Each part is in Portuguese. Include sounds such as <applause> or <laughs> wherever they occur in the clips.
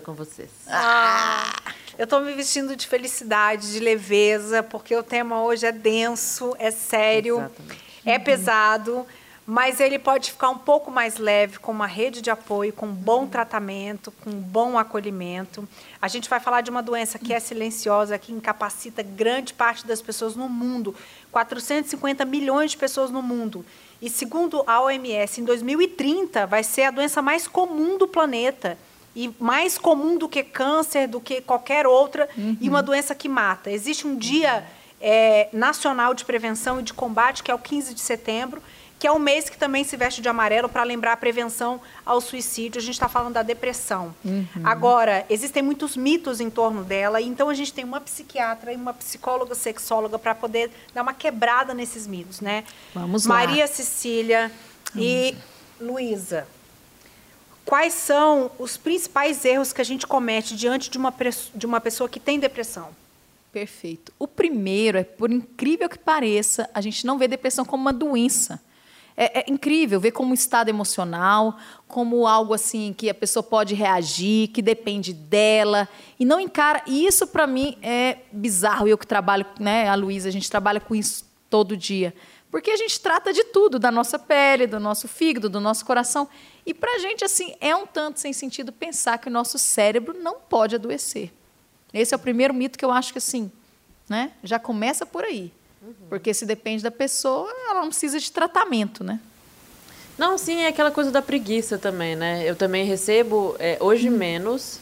agora com vocês. Ah, eu tô me vestindo de felicidade, de leveza, porque o tema hoje é denso, é sério, Exatamente. é pesado, mas ele pode ficar um pouco mais leve com uma rede de apoio, com um bom tratamento, com um bom acolhimento. A gente vai falar de uma doença que é silenciosa, que incapacita grande parte das pessoas no mundo, 450 milhões de pessoas no mundo. E segundo a OMS, em 2030 vai ser a doença mais comum do planeta e mais comum do que câncer, do que qualquer outra, e uma doença que mata. Existe um dia é, nacional de prevenção e de combate, que é o 15 de setembro, que é um mês que também se veste de amarelo para lembrar a prevenção ao suicídio. A gente está falando da depressão. Agora, existem muitos mitos em torno dela, e então a gente tem uma psiquiatra e uma psicóloga sexóloga para poder dar uma quebrada nesses mitos, né? Vamos lá. Maria Cecília e Luísa. Quais são os principais erros que a gente comete diante de uma, de uma pessoa que tem depressão? Perfeito. O primeiro é, por incrível que pareça, a gente não vê depressão como uma doença. É, é incrível ver como um estado emocional, como algo assim que a pessoa pode reagir, que depende dela e não encara. E isso para mim é bizarro. Eu que trabalho, né, a Luísa, a gente trabalha com isso todo dia, porque a gente trata de tudo, da nossa pele, do nosso fígado, do nosso coração. E para a gente assim é um tanto sem sentido pensar que o nosso cérebro não pode adoecer. Esse é o primeiro mito que eu acho que assim, né? Já começa por aí. Porque se depende da pessoa, ela não precisa de tratamento, né? Não, sim, é aquela coisa da preguiça também, né? Eu também recebo, é, hoje menos,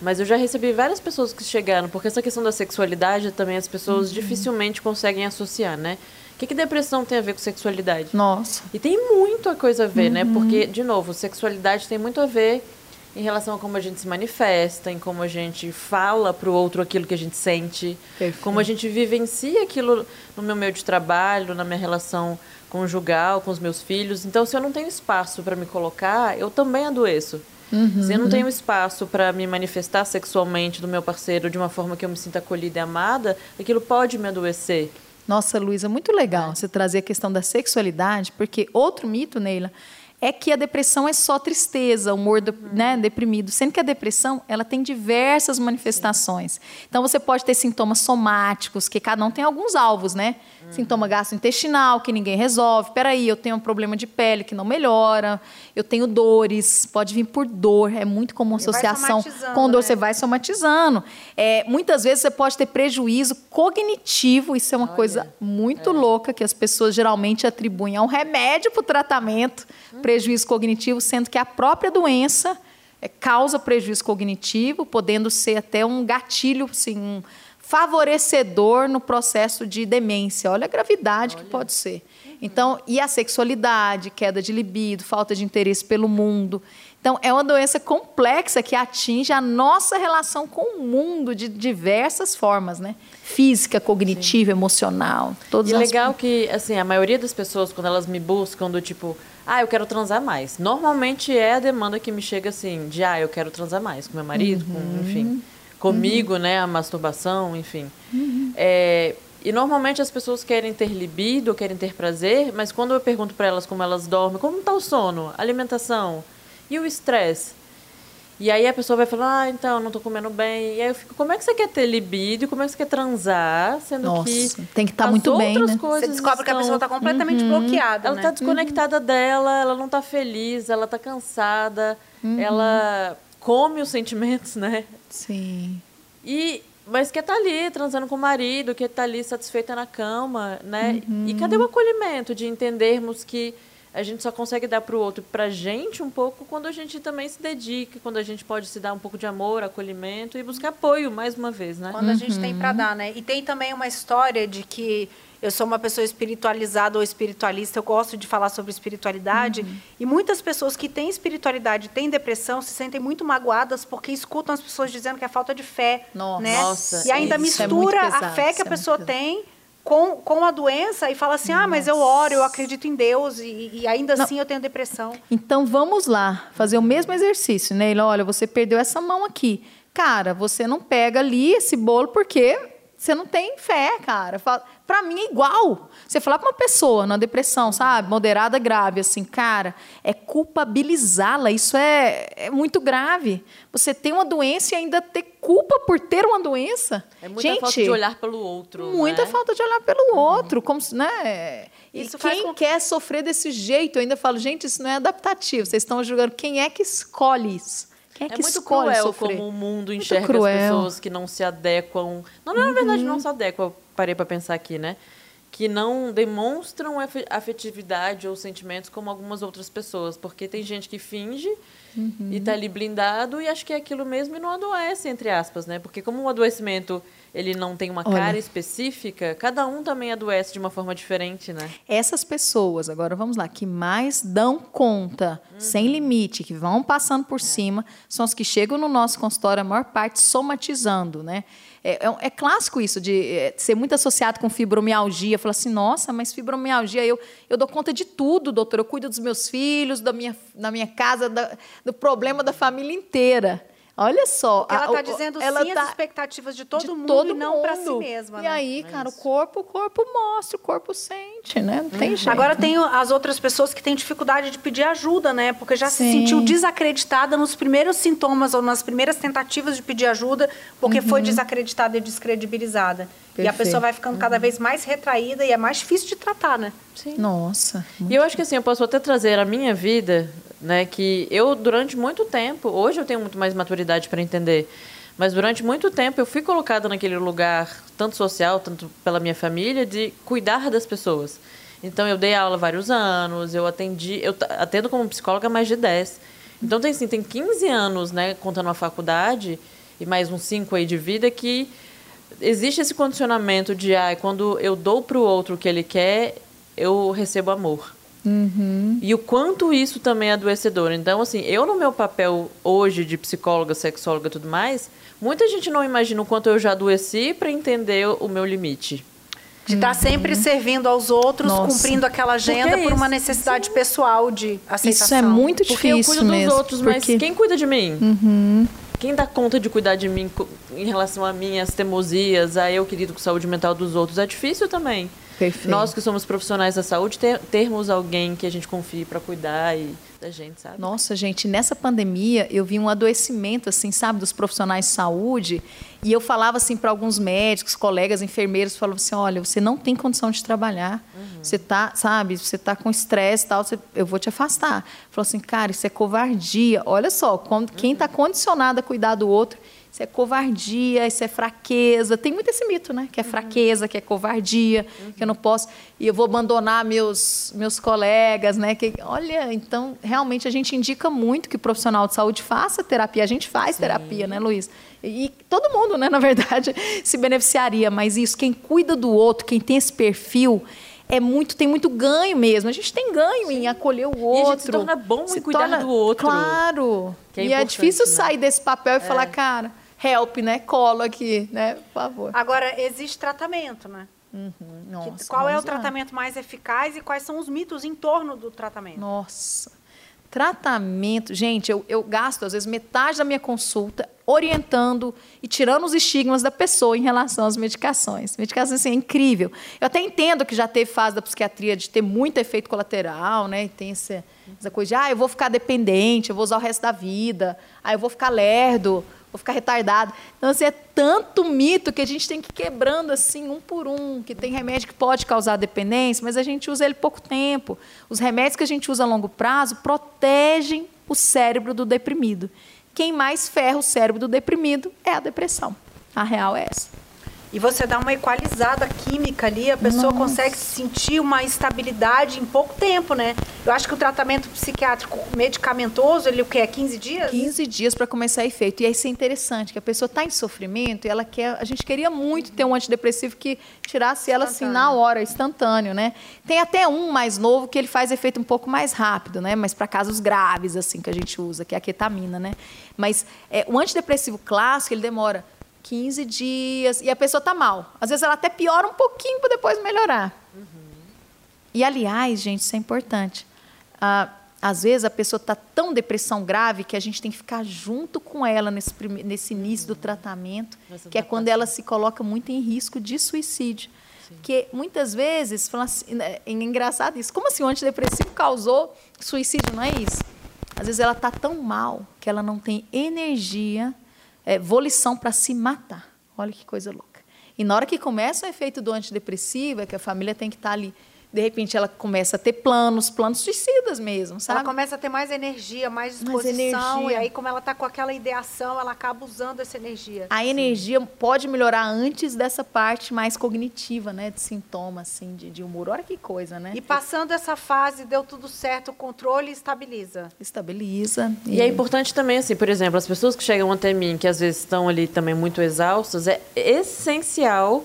mas eu já recebi várias pessoas que chegaram, porque essa questão da sexualidade também as pessoas dificilmente conseguem associar, né? O que, que depressão tem a ver com sexualidade? Nossa. E tem muita coisa a ver, né? Porque, de novo, sexualidade tem muito a ver em relação a como a gente se manifesta, em como a gente fala pro outro aquilo que a gente sente, Perfeito. como a gente vivencia aquilo no meu meio de trabalho, na minha relação conjugal, com os meus filhos. Então, se eu não tenho espaço para me colocar, eu também adoeço. Se eu não tenho espaço para me manifestar sexualmente do meu parceiro de uma forma que eu me sinta acolhida e amada, aquilo pode me adoecer. Nossa, Luísa, muito legal você trazer a questão da sexualidade, porque outro mito, Neila, é que a depressão é só tristeza, humor do- né, deprimido, sendo que a depressão ela tem diversas manifestações. Então você pode ter sintomas somáticos, que cada um tem alguns alvos, né? Sintoma gastrointestinal que ninguém resolve. Peraí, eu tenho um problema de pele que não melhora, eu tenho dores, pode vir por dor, é muito comum associação com dor, né? você vai somatizando. É, muitas vezes você pode ter prejuízo cognitivo, isso é uma coisa muito louca que as pessoas geralmente atribuem ao remédio para o tratamento, prejuízo cognitivo, sendo que a própria doença é, causa prejuízo cognitivo, podendo ser até um gatilho, assim, um favorecedor no processo de demência. Olha a gravidade que pode ser. Então, e a sexualidade, queda de libido, falta de interesse pelo mundo. Então, é uma doença complexa que atinge a nossa relação com o mundo de diversas formas, né? Física, cognitiva, emocional, todos E os legal que, assim, a maioria das pessoas, quando elas me buscam do tipo, ah, eu quero transar mais. Normalmente é a demanda que me chega assim, de ah, eu quero transar mais com meu marido, com, enfim, comigo, né, a masturbação, enfim. É, e normalmente as pessoas querem ter libido, querem ter prazer, mas quando eu pergunto para elas como elas dormem, como tá o sono, alimentação? E o estresse, e aí a pessoa vai falar, ah, então, não tô comendo bem. E aí eu fico, como é que você quer ter libido? Como é que você quer transar? Sendo Nossa, que tem que tá as muito bem, outras né? coisas Você descobre que a estão- pessoa está completamente bloqueada, Ela né? tá desconectada dela, ela não tá feliz, ela tá cansada, ela come os sentimentos, né? Sim. E mas quer tá ali transando com o marido, quer tá ali satisfeita na cama, né? E cadê o acolhimento de entendermos que a gente só consegue dar pro outro, pra gente um pouco quando a gente também se dedica, quando a gente pode se dar um pouco de amor, acolhimento e buscar apoio mais uma vez, né? Quando a gente tem para dar, né? E tem também uma história de que eu sou uma pessoa espiritualizada ou espiritualista, eu gosto de falar sobre espiritualidade, e muitas pessoas que têm espiritualidade, têm depressão, se sentem muito magoadas porque escutam as pessoas dizendo que é falta de fé, Nossa. né? Nossa, e ainda isso é muito mistura pesado, a fé que a é pessoa pesado. tem com, com a doença e fala assim: "Ah, mas eu oro, eu acredito em Deus e, e ainda Não. assim eu tenho depressão". Então vamos lá, fazer o mesmo exercício, né? Ele, olha, você perdeu essa mão aqui. Cara, você não pega ali esse bolo porque você não tem fé, cara. Para mim é igual. Você falar para uma pessoa na depressão, sabe, moderada, grave, assim, cara, é culpabilizá-la. Isso é, é muito grave. Você tem uma doença e ainda ter culpa por ter uma doença. É muita Gente, falta de olhar pelo outro. Muita né? falta de olhar pelo uhum. outro, como né? Isso e quem com... quer sofrer desse jeito, eu ainda falo, gente, isso não é adaptativo. Vocês estão julgando quem é que escolhe isso. Quem é, é que muito cruel sofrer? como o mundo enxerga as pessoas que não se adequam. Não, na verdade, não uhum. se adequam, parei para pensar aqui, né? Que não demonstram afetividade ou sentimentos como algumas outras pessoas. Porque tem gente que finge uhum. e está ali blindado e acha que é aquilo mesmo e não adoece, entre aspas, né? Porque como o adoecimento ele não tem uma Olha, cara específica, cada um também adoece de uma forma diferente, né? Essas pessoas, agora vamos lá, que mais dão conta, uhum. sem limite, que vão passando por é. cima, são os que chegam no nosso consultório, a maior parte somatizando, né? É, é, é clássico isso de é, ser muito associado com fibromialgia. Fala assim, nossa, mas fibromialgia, eu, eu dou conta de tudo, doutor. Eu cuido dos meus filhos, da minha, da minha casa, da, do problema da família inteira. Olha só. Porque ela está dizendo ela sim tá às expectativas de todo de mundo todo e não para si mesma. E né? aí, é cara, o corpo, o corpo mostra, o corpo sente, né? Não tem jeito. Agora tem as outras pessoas que têm dificuldade de pedir ajuda, né? Porque já sim. se sentiu desacreditada nos primeiros sintomas ou nas primeiras tentativas de pedir ajuda, porque uhum. foi desacreditada e descredibilizada. Perfeito. E a pessoa vai ficando cada vez mais retraída e é mais difícil de tratar, né? Sim. Nossa. E eu acho que assim, eu posso até trazer a minha vida né? Que eu durante muito tempo, hoje eu tenho muito mais maturidade para entender, mas durante muito tempo eu fui colocada naquele lugar, tanto social, tanto pela minha família, de cuidar das pessoas. Então eu dei aula vários anos, eu atendi, eu atendo como psicóloga mais de 10. Então tem assim, tem 15 anos, né, contando a faculdade e mais uns 5 aí de vida que existe esse condicionamento de ah, quando eu dou para o outro o que ele quer, eu recebo amor. Uhum. E o quanto isso também é adoecedor. Então, assim, eu no meu papel hoje de psicóloga, sexóloga e tudo mais, muita gente não imagina o quanto eu já adoeci para entender o meu limite. De estar tá sempre uhum. servindo aos outros, Nossa. cumprindo aquela agenda é por uma necessidade Sim. pessoal de aceitação. Isso é muito porque difícil eu cuido mesmo, dos outros, porque... mas quem cuida de mim? Uhum. Quem dá conta de cuidar de mim em relação a minhas teimosias, a eu querido com saúde mental dos outros? É difícil também. Perfeito. Nós que somos profissionais da saúde, ter, termos alguém que a gente confie para cuidar e da gente, sabe? Nossa, gente, nessa pandemia eu vi um adoecimento, assim, sabe, dos profissionais de saúde. E eu falava assim para alguns médicos, colegas, enfermeiros, falavam assim: olha, você não tem condição de trabalhar. Uhum. Você tá, sabe, você tá com estresse e tal, você, eu vou te afastar. Falou assim, cara, isso é covardia. Olha só, quando, quem está condicionado a cuidar do outro isso é covardia, isso é fraqueza. Tem muito esse mito, né? Que é uhum. fraqueza, que é covardia, uhum. que eu não posso e eu vou abandonar meus meus colegas, né? Que olha, então realmente a gente indica muito que o profissional de saúde faça terapia. A gente faz Sim. terapia, né, Luiz? E, e todo mundo, né, <laughs> na verdade, se beneficiaria. Mas isso, quem cuida do outro, quem tem esse perfil é muito, tem muito ganho mesmo. A gente tem ganho Sim. em acolher o outro. E a gente se torna bom se em cuidar torna, do outro. Claro. É e é difícil né? sair desse papel e é. falar, cara, help, né? Colo aqui, né? Por favor. Agora, existe tratamento, né? Uhum. Nossa, qual é o tratamento mais eficaz e quais são os mitos em torno do tratamento? Nossa. Tratamento, gente, eu, eu gasto às vezes metade da minha consulta orientando e tirando os estigmas da pessoa em relação às medicações. Medicações assim, é incrível. Eu até entendo que já teve fase da psiquiatria de ter muito efeito colateral, né? E tem essa, essa coisa de, ah, eu vou ficar dependente, eu vou usar o resto da vida, ah, eu vou ficar lerdo vou ficar retardado. Então, assim, é tanto mito que a gente tem que ir quebrando assim, um por um, que tem remédio que pode causar dependência, mas a gente usa ele pouco tempo. Os remédios que a gente usa a longo prazo protegem o cérebro do deprimido. Quem mais ferra o cérebro do deprimido é a depressão. A real é essa. E você dá uma equalizada química ali, a pessoa Nossa. consegue sentir uma estabilidade em pouco tempo, né? Eu acho que o tratamento psiquiátrico medicamentoso, ele o que é 15 dias? 15 dias para começar efeito. E isso é interessante, que a pessoa está em sofrimento e ela quer, a gente queria muito ter um antidepressivo que tirasse ela assim na hora, instantâneo, né? Tem até um mais novo que ele faz efeito um pouco mais rápido, né? Mas para casos graves assim que a gente usa, que é a ketamina, né? Mas é, o antidepressivo clássico, ele demora 15 dias, e a pessoa está mal. Às vezes ela até piora um pouquinho para depois melhorar. Uhum. E, aliás, gente, isso é importante. Ah, às vezes a pessoa está tão depressão grave que a gente tem que ficar junto com ela nesse, nesse início do tratamento, Nossa, que é quando ela se coloca muito em risco de suicídio. Sim. Porque muitas vezes, assim, né, é engraçado isso, como assim o antidepressivo causou suicídio, não é isso? Às vezes ela está tão mal que ela não tem energia, é, volição para se matar. Olha que coisa louca. E na hora que começa o efeito do antidepressivo, é que a família tem que estar tá ali de repente ela começa a ter planos, planos suicidas mesmo, sabe? Ela começa a ter mais energia, mais disposição, mais energia. e aí como ela está com aquela ideação, ela acaba usando essa energia. A Sim. energia pode melhorar antes dessa parte mais cognitiva, né, de sintoma, assim, de, de humor. Olha que coisa, né? E passando essa fase, deu tudo certo, o controle estabiliza. Estabiliza. E, e é importante também, assim, por exemplo, as pessoas que chegam até mim, que às vezes estão ali também muito exaustas, é essencial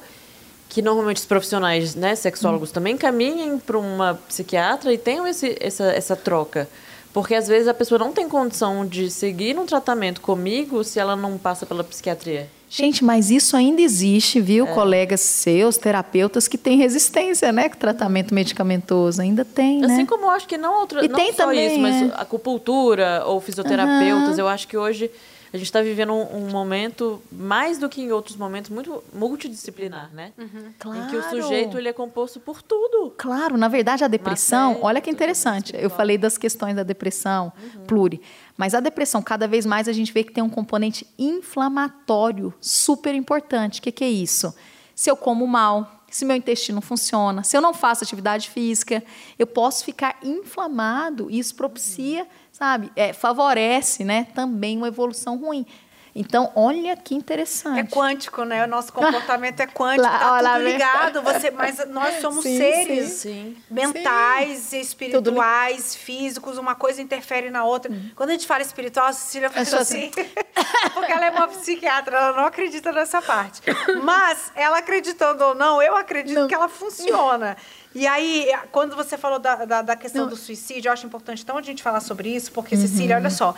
que normalmente os profissionais, né, sexólogos hum. também caminhem para uma psiquiatra e tenham esse, essa, essa troca. Porque às vezes a pessoa não tem condição de seguir um tratamento comigo se ela não passa pela psiquiatria. Gente, mas isso ainda existe, viu? É. Colegas seus, terapeutas, que têm resistência, né? Com tratamento medicamentoso. Ainda tem, né? Assim como eu acho que não, outra, e não tem só também, isso, mas é. acupuntura ou fisioterapeutas, uhum. eu acho que hoje a gente está vivendo um, um, momento, mais do que em outros momentos, muito multidisciplinar, né? Uhum. Claro. Em que o sujeito ele é composto por tudo. Claro, na verdade, a depressão, olha que interessante. Eu falei das questões da depressão, uhum. pluri. Mas a depressão, cada vez mais, a gente vê que tem um componente inflamatório super importante. O que, que é isso? Se eu como mal, se meu intestino funciona, se eu não faço atividade física, eu posso ficar inflamado e isso propicia. Sabe? É, favorece né, também uma evolução ruim. Então, olha que interessante. É quântico, né? O nosso <laughs> comportamento é quântico, está tudo ligado. Você, mas nós <laughs> somos sim, seres sim. mentais, sim. espirituais, físicos, uma coisa interfere na outra. Hum. Quando a gente fala espiritual, a Cecília faz assim. assim. <laughs> porque ela é uma psiquiatra, ela não acredita nessa parte. Mas, ela acreditando ou não, eu acredito não. que ela funciona. E aí, quando você falou da, da, da questão Não. do suicídio, eu acho importante então a gente falar sobre isso, porque, uhum. Cecília, olha só.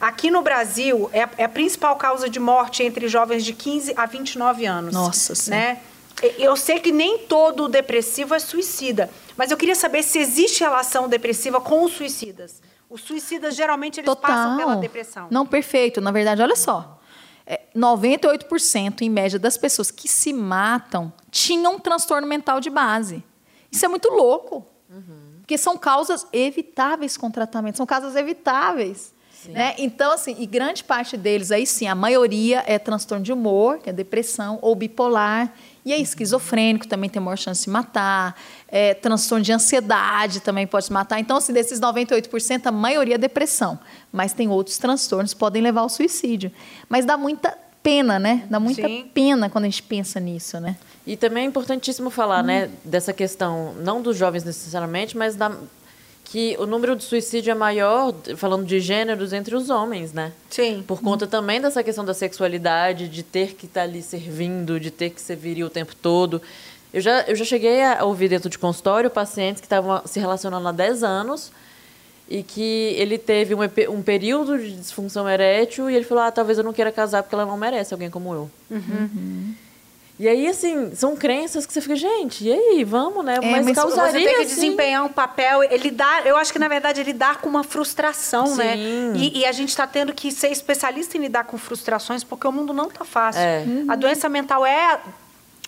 Aqui no Brasil, é, é, a principal causa de morte entre jovens de 15 a 29 anos. Nossa, sim. Né? Eu sei que nem todo depressivo é suicida, mas eu queria saber se existe relação depressiva com os suicidas. Os suicidas, geralmente, eles Total. passam pela depressão. Não, perfeito. Na verdade, olha só. É, 98% em média das pessoas que se matam tinham um transtorno mental de base. Isso é muito louco. Uhum. Porque são causas evitáveis com tratamento, são causas evitáveis. Né? Então, assim, e grande parte deles, aí sim, a maioria é transtorno de humor, que é depressão, ou bipolar. E aí, esquizofrênico também tem maior chance de matar. É, transtorno de ansiedade também pode se matar. Então, assim, desses 98%, a maioria é depressão. Mas tem outros transtornos que podem levar ao suicídio. Mas dá muita pena, né? Dá muita Sim. pena quando a gente pensa nisso, né? E também é importantíssimo falar, hum. né, dessa questão, não dos jovens necessariamente, mas da, que o número de suicídio é maior, falando de gêneros, entre os homens, né? Sim. Por conta também dessa questão da sexualidade, de ter que estar tá ali servindo, de ter que ser viril o tempo todo. Eu já, eu já cheguei a ouvir dentro de consultório pacientes que estavam se relacionando há 10 anos e que ele teve um, um período de disfunção erétil e ele falou, ah, talvez eu não queira casar porque ela não merece alguém como eu. Uhum. Uhum. E aí, assim, são crenças que você fica, gente, e aí, vamos, né? É, mas, mas causaria, você tem que assim... desempenhar um papel, ele dá, eu acho que, na verdade, ele dá com uma frustração, né? Sim. né? E, e, a gente está tendo que ser especialista em lidar com frustrações, porque o mundo não está fácil. É. Uhum. A doença mental é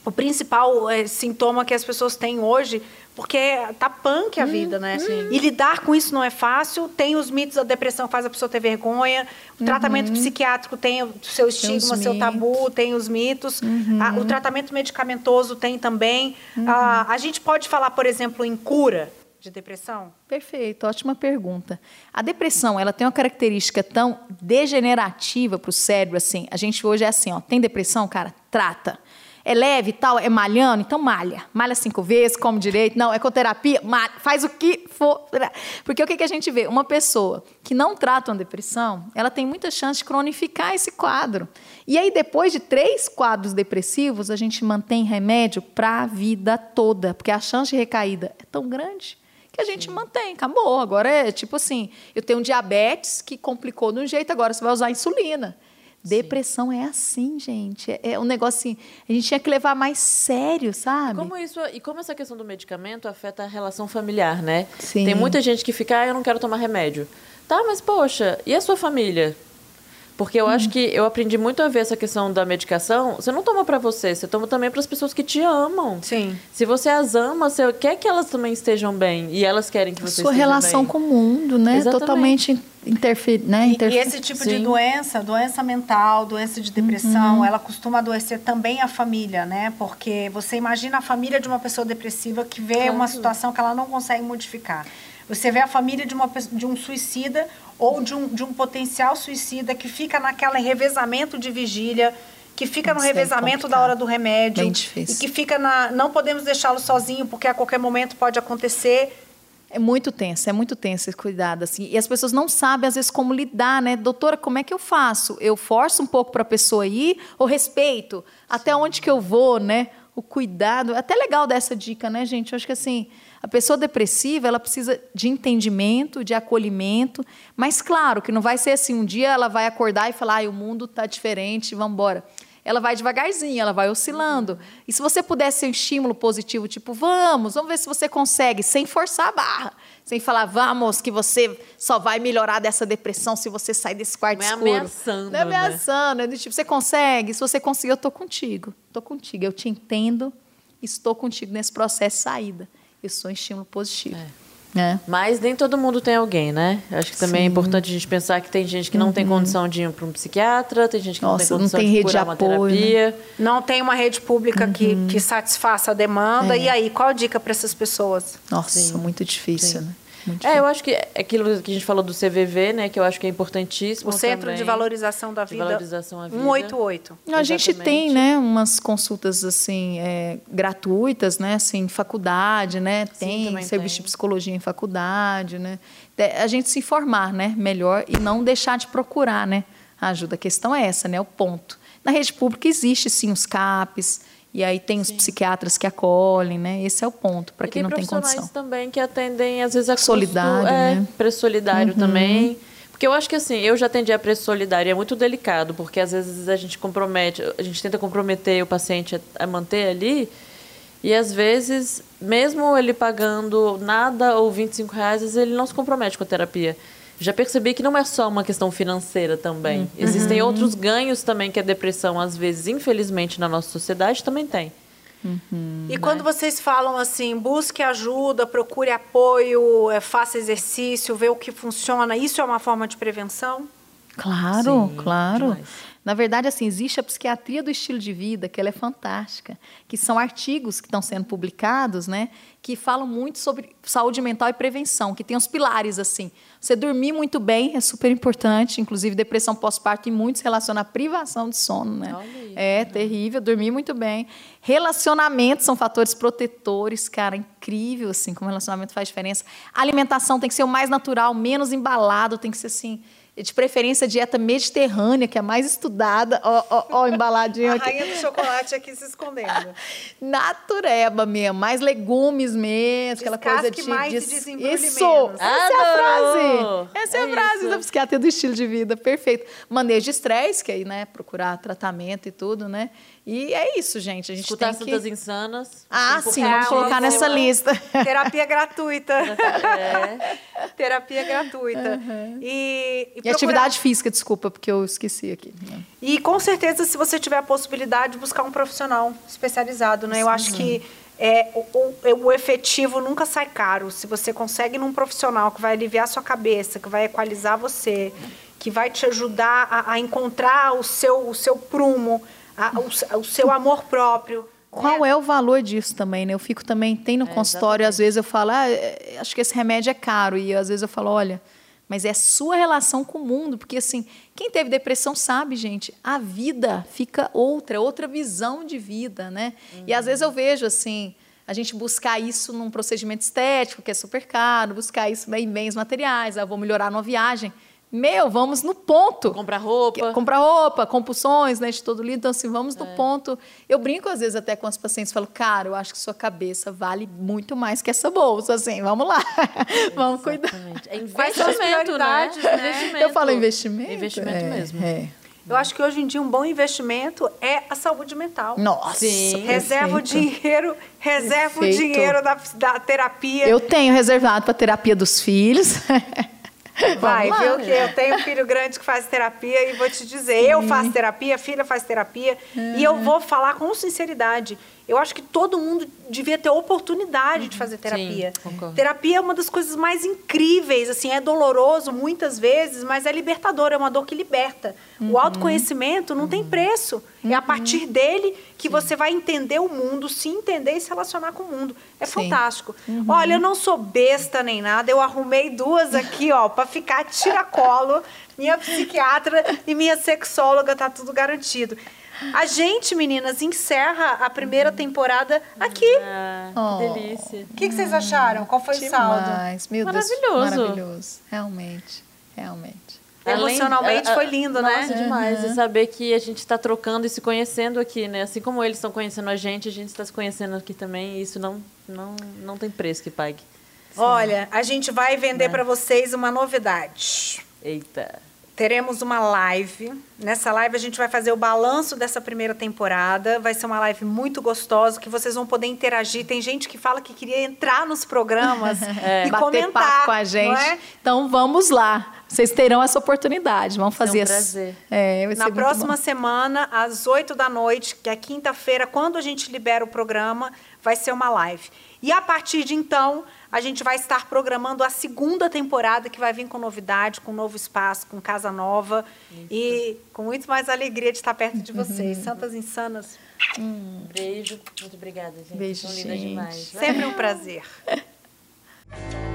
o principal é, sintoma que as pessoas têm hoje, porque tá punk a hum, vida, né? Sim. E lidar com isso não é fácil. Tem os mitos da depressão faz a pessoa ter vergonha. O uhum. tratamento psiquiátrico tem o seu estigma, seu tabu, tem os mitos. Uhum. Ah, o tratamento medicamentoso tem também. Uhum. Ah, a gente pode falar, por exemplo, em cura de depressão? Perfeito, ótima pergunta. A depressão, ela tem uma característica tão degenerativa para o cérebro, assim. A gente hoje é assim, ó, tem depressão, cara, trata é leve e tal, é malhando, então malha. Malha cinco vezes, come direito. Não, ecoterapia, malha, faz o que for. Porque o que, que a gente vê? Uma pessoa que não trata uma depressão, ela tem muita chance de cronificar esse quadro. E aí, depois de três quadros depressivos, a gente mantém remédio para a vida toda, porque a chance de recaída é tão grande que a gente Sim. mantém, acabou. Agora é tipo assim, eu tenho um diabetes que complicou de um jeito, agora você vai usar insulina. Depressão é assim, gente. É, é um negócio assim, a gente tinha que levar mais sério, sabe? Como isso, e como essa questão do medicamento afeta a relação familiar, né? Sim. Tem muita gente que fica, ah, eu não quero tomar remédio. Tá, mas poxa, e a sua família? Porque eu acho que eu aprendi muito a ver essa questão da medicação. Você não toma para você, você toma também para as pessoas que te amam. Sim. Se você as ama, você quer que elas também estejam bem e elas querem que você sua relação bem. com o mundo, né? Exatamente. Totalmente interferir, né? E, e esse tipo de Sim. doença, doença mental, doença de depressão, ela costuma adoecer também a família, né? Porque você imagina a família de uma pessoa depressiva que vê uma situação que ela não consegue modificar. Você vê a família de, uma, de um suicida ou de um, de um potencial suicida que fica naquele revezamento de vigília, que fica no é revezamento da hora do remédio. Bem difícil. E que fica na. Não podemos deixá-lo sozinho, porque a qualquer momento pode acontecer. É muito tenso, é muito tenso esse cuidado, assim. E as pessoas não sabem, às vezes, como lidar, né? Doutora, como é que eu faço? Eu forço um pouco para a pessoa ir ou respeito? Até onde que eu vou, né? O cuidado. É até legal dessa dica, né, gente? Eu acho que, assim, a pessoa depressiva, ela precisa de entendimento, de acolhimento. Mas, claro, que não vai ser assim, um dia ela vai acordar e falar, ai, o mundo está diferente, vamos embora ela vai devagarzinho, ela vai oscilando. E se você pudesse ser um estímulo positivo, tipo, vamos, vamos ver se você consegue, sem forçar a barra, sem falar, vamos, que você só vai melhorar dessa depressão se você sair desse quarto Não é escuro. ameaçando, Não é né? ameaçando, é do tipo, você consegue? Se você conseguir, eu tô contigo. Tô contigo, eu te entendo, estou contigo nesse processo de saída. Eu sou um estímulo positivo. É. Mas nem todo mundo tem alguém, né? Acho que também é Sim. Uhum. importante a gente pensar que tem gente que não tem condição de ir para um psiquiatra, tem gente que Nossa, não não tem condição tem de rede de procurar uma apoio, né? terapia. Não tem uma rede pública que, que satisfaça a demanda. E aí, qual a dica para essas pessoas? Nossa, Sim. muito difícil, Sim. né? Muito É, eu acho que é aquilo que a gente falou do CVV, né? Que eu acho que é importantíssimo. O Centro também. de Valorização da De Vida. valorização à vida. 188. A gente tem, né, umas consultas assim é, gratuitas, né, assim, em faculdade, né, tem também serviço tem. de psicologia em faculdade, né, Te- a gente se informar, né, melhor e não deixar de procurar, né, a ajuda. A questão é essa, né, o ponto. Na rede pública existe sim os CAPs e aí tem os psiquiatras que acolhem, né, esse é o ponto para quem não tem condição. também que atendem, às vezes, a custo- Solidário, é, né? Uhum. preço solidário também. Porque eu acho que assim, eu já atendi a preço solidário, é muito delicado, porque às vezes a gente compromete, a gente tenta comprometer o paciente a, manter ali, e às vezes, mesmo ele pagando nada ou 25 reais, ele não se compromete com a terapia. Já percebi que não é só uma questão financeira também. Uhum. Existem outros ganhos também que a depressão, às vezes, infelizmente, na nossa sociedade, também tem. E quando vocês falam assim, busque ajuda, procure apoio, é, faça exercício, vê o que funciona, isso é uma forma de prevenção? Claro, Sim, claro. demais. Na verdade, assim, existe a psiquiatria do estilo de vida, que ela é fantástica, que são artigos que estão sendo publicados, né, que falam muito sobre saúde mental e prevenção, que tem os pilares assim. Você dormir muito bem é super importante, inclusive depressão pós-parto em muitos relaciona à privação de sono, né? Aí, é terrível, dormir muito bem. Relacionamentos são fatores protetores, cara, incrível assim, como relacionamento faz diferença. A alimentação tem que ser o mais natural, menos embalado, tem que ser assim, de preferência dieta mediterrânea, que é a mais estudada. Ó, ó, ó, <laughs> embaladinho A aqui. rainha do chocolate aqui se escondendo. <laughs> Natureba mesmo, mais legumes mesmo, aquela coisa Descasque de. mais e de- desembrulhe Isso! menos. Essa é a frase! Essa é, a É frase isso. da psiquiatria do estilo de vida, perfeito. Manejo de estresse, que aí, né, procurar tratamento e tudo, né? E é isso, gente. A gente Escutar tem que... Santas Insanas. Ah, sim, vamos É, colocar nessa lista. <laughs> Terapia gratuita. É. <laughs> Terapia gratuita. E, E procurar- atividade física, desculpa, porque eu esqueci aqui. E com certeza, se você tiver a possibilidade, buscar um profissional especializado, né? Eu acho que é, o, o, o efetivo nunca sai caro. Se você consegue num profissional que vai aliviar sua cabeça, que vai equalizar você, que vai te ajudar a, a encontrar o seu, o seu prumo, a- o, o seu amor próprio. Qual é o valor disso também, né? Eu fico também, tem no É, consultório, às vezes eu falo, ah, é, acho que esse remédio é caro. E às vezes eu falo, olha, mas é sua relação com o mundo. Porque, assim, quem teve depressão sabe, gente, a vida fica outra, outra visão de vida, né? E às vezes eu vejo, assim, a gente buscar isso num procedimento estético, que é super caro, buscar isso né, em bens materiais, ah, vou melhorar numa viagem. Meu, vamos no ponto. Comprar roupa. Comprar roupa, compulsões, né, de todo lindo. Então, assim, vamos no ponto. Eu brinco, às vezes, até com as pacientes, falo, cara, eu acho que sua cabeça vale muito mais que essa bolsa, assim, vamos lá. <laughs> vamos cuidar. Exatamente. É Quais são as investimento, né? né? Investimento. Eu falo investimento? Investimento É, mesmo. É. Eu acho que hoje em dia um bom investimento é a saúde mental. Nossa, Sim. Reserva o perfeito. dinheiro, reserva Perfeito. o dinheiro da, da terapia. Eu tenho reservado para terapia dos filhos. <laughs> <laughs> Vai, lá. viu que eu tenho um filho grande que faz terapia e vou te dizer, eu faço terapia, a filha faz terapia e eu vou falar com sinceridade. Eu acho que todo mundo devia ter oportunidade de fazer terapia. concordo. terapia é uma das coisas mais incríveis, assim, é doloroso muitas vezes, mas é libertador, é uma dor que liberta. O autoconhecimento não tem preço. É a partir dele que você vai entender o mundo, se entender e se relacionar com o mundo. É Sim. fantástico. Olha, eu não sou besta nem nada, eu arrumei duas aqui, ó, para ficar tiracolo. Minha psiquiatra e minha sexóloga, tá tudo garantido. A gente, meninas, encerra a primeira temporada aqui. Ah, Oh. que delícia. O que, que vocês acharam? Qual foi o saldo? Demais, meu Deus. Maravilhoso. Maravilhoso. Realmente, realmente. Emocionalmente Além- foi lindo, né? Nossa, demais. E saber que a gente está trocando e se conhecendo aqui, né? Assim como eles estão conhecendo a gente, a gente está se conhecendo aqui também. E isso não, não, não tem preço que pague. Olha, a gente vai vender para vocês uma novidade. Eita. Teremos uma live. Nessa live a gente vai fazer o balanço dessa primeira temporada. Vai ser uma live muito gostosa que vocês vão poder interagir. Tem gente que fala que queria entrar nos programas <laughs> e Bater comentar papo com a não gente. é? Então vamos lá. Vocês terão essa oportunidade. Vamos fazer um as- prazer. É, Na próxima semana, às 8 da noite, que é quinta-feira, quando a gente libera o programa, vai ser uma live. E a partir de então, a gente vai estar programando a segunda temporada, que vai vir com novidade, com novo espaço, com casa nova. E com muito mais alegria de estar perto de vocês. Santas Insanas, Um beijo. Muito obrigada, gente. Beijo, São lindas demais. sempre um prazer. <laughs>